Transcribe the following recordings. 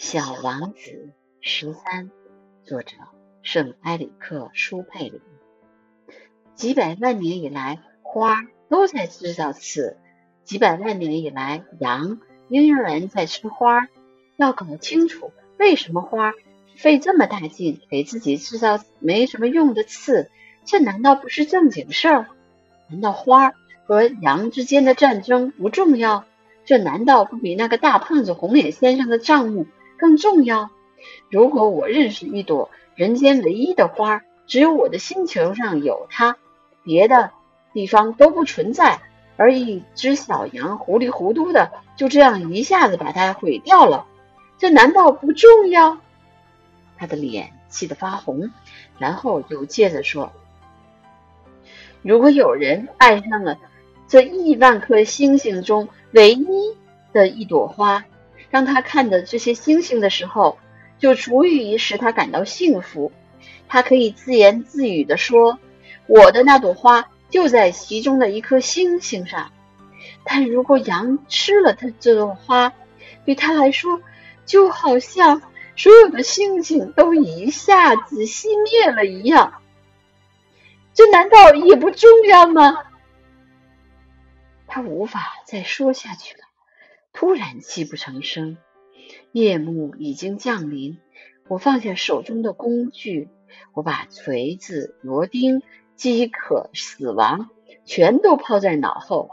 小王子十三，作者圣埃里克·舒佩里。几百万年以来，花都在制造刺；几百万年以来，羊仍然在吃花。要搞清楚为什么花费这么大劲给自己制造没什么用的刺，这难道不是正经事儿？难道花和羊之间的战争不重要？这难道不比那个大胖子红脸先生的账目？更重要。如果我认识一朵人间唯一的花，只有我的星球上有它，别的地方都不存在，而一只小羊糊里糊涂的就这样一下子把它毁掉了，这难道不重要？他的脸气得发红，然后又接着说：“如果有人爱上了这亿万颗星星中唯一的一朵花。”当他看着这些星星的时候，就足以使他感到幸福。他可以自言自语地说：“我的那朵花就在其中的一颗星星上。”但如果羊吃了他这朵花，对他来说，就好像所有的星星都一下子熄灭了一样。这难道也不重要吗？他无法再说下去了。突然泣不成声，夜幕已经降临。我放下手中的工具，我把锤子、螺钉、饥渴、死亡全都抛在脑后。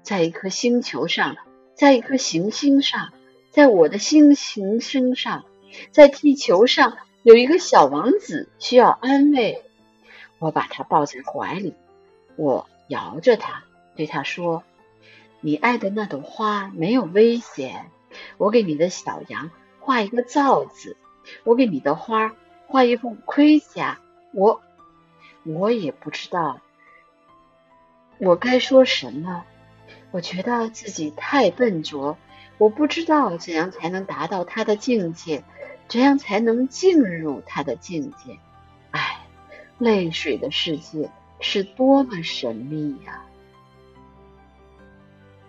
在一颗星球上，在一颗行星上，在我的星行星上，在地球上，有一个小王子需要安慰。我把他抱在怀里，我摇着他，对他说。你爱的那朵花没有危险。我给你的小羊画一个罩子，我给你的花画一副盔甲。我，我也不知道我该说什么。我觉得自己太笨拙，我不知道怎样才能达到他的境界，怎样才能进入他的境界。唉，泪水的世界是多么神秘呀！